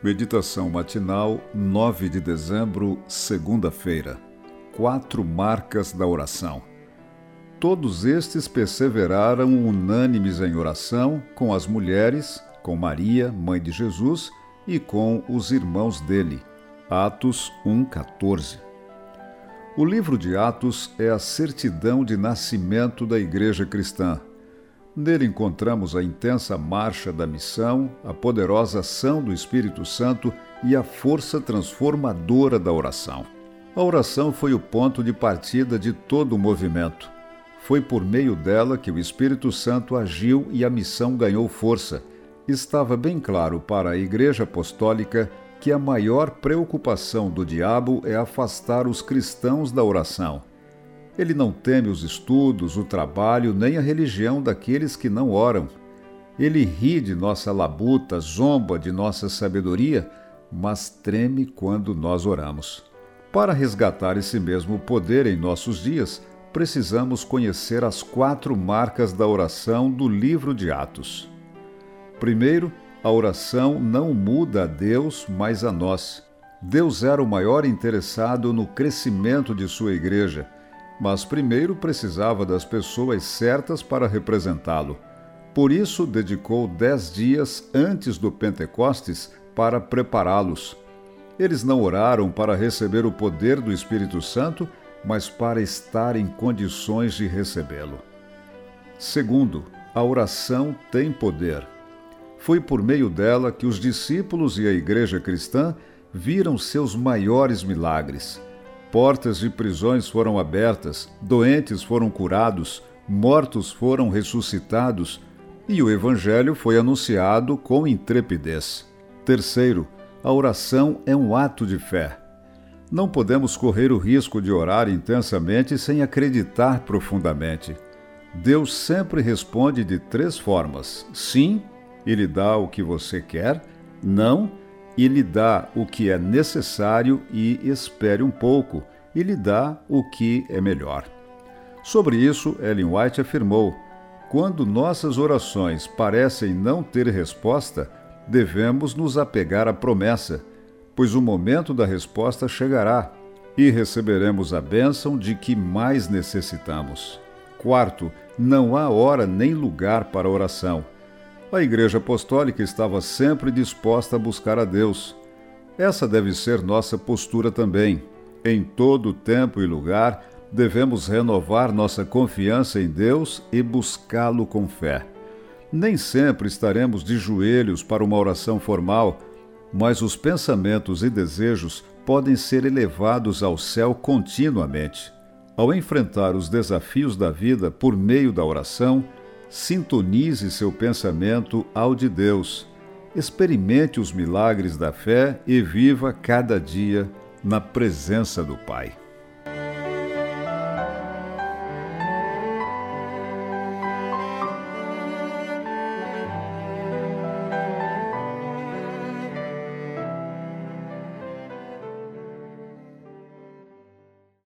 Meditação matinal, 9 de dezembro, segunda-feira. Quatro marcas da oração. Todos estes perseveraram unânimes em oração com as mulheres, com Maria, mãe de Jesus, e com os irmãos dele. Atos 1:14. O livro de Atos é a certidão de nascimento da igreja cristã Nele encontramos a intensa marcha da missão, a poderosa ação do Espírito Santo e a força transformadora da oração. A oração foi o ponto de partida de todo o movimento. Foi por meio dela que o Espírito Santo agiu e a missão ganhou força. Estava bem claro para a Igreja Apostólica que a maior preocupação do diabo é afastar os cristãos da oração. Ele não teme os estudos, o trabalho, nem a religião daqueles que não oram. Ele ri de nossa labuta, zomba de nossa sabedoria, mas treme quando nós oramos. Para resgatar esse mesmo poder em nossos dias, precisamos conhecer as quatro marcas da oração do livro de Atos. Primeiro, a oração não muda a Deus, mas a nós. Deus era o maior interessado no crescimento de sua igreja mas primeiro precisava das pessoas certas para representá-lo. Por isso, dedicou dez dias antes do Pentecostes para prepará-los. Eles não oraram para receber o poder do Espírito Santo, mas para estar em condições de recebê-lo. Segundo, a oração tem poder. Foi por meio dela que os discípulos e a igreja cristã viram seus maiores milagres Portas de prisões foram abertas, doentes foram curados, mortos foram ressuscitados e o Evangelho foi anunciado com intrepidez. Terceiro, a oração é um ato de fé. Não podemos correr o risco de orar intensamente sem acreditar profundamente. Deus sempre responde de três formas: sim, Ele dá o que você quer, não, e lhe dá o que é necessário e espere um pouco, e lhe dá o que é melhor. Sobre isso, Ellen White afirmou: quando nossas orações parecem não ter resposta, devemos nos apegar à promessa, pois o momento da resposta chegará e receberemos a bênção de que mais necessitamos. Quarto, não há hora nem lugar para oração. A Igreja Apostólica estava sempre disposta a buscar a Deus. Essa deve ser nossa postura também. Em todo tempo e lugar, devemos renovar nossa confiança em Deus e buscá-lo com fé. Nem sempre estaremos de joelhos para uma oração formal, mas os pensamentos e desejos podem ser elevados ao céu continuamente. Ao enfrentar os desafios da vida por meio da oração, Sintonize seu pensamento ao de Deus. Experimente os milagres da fé e viva cada dia na presença do Pai.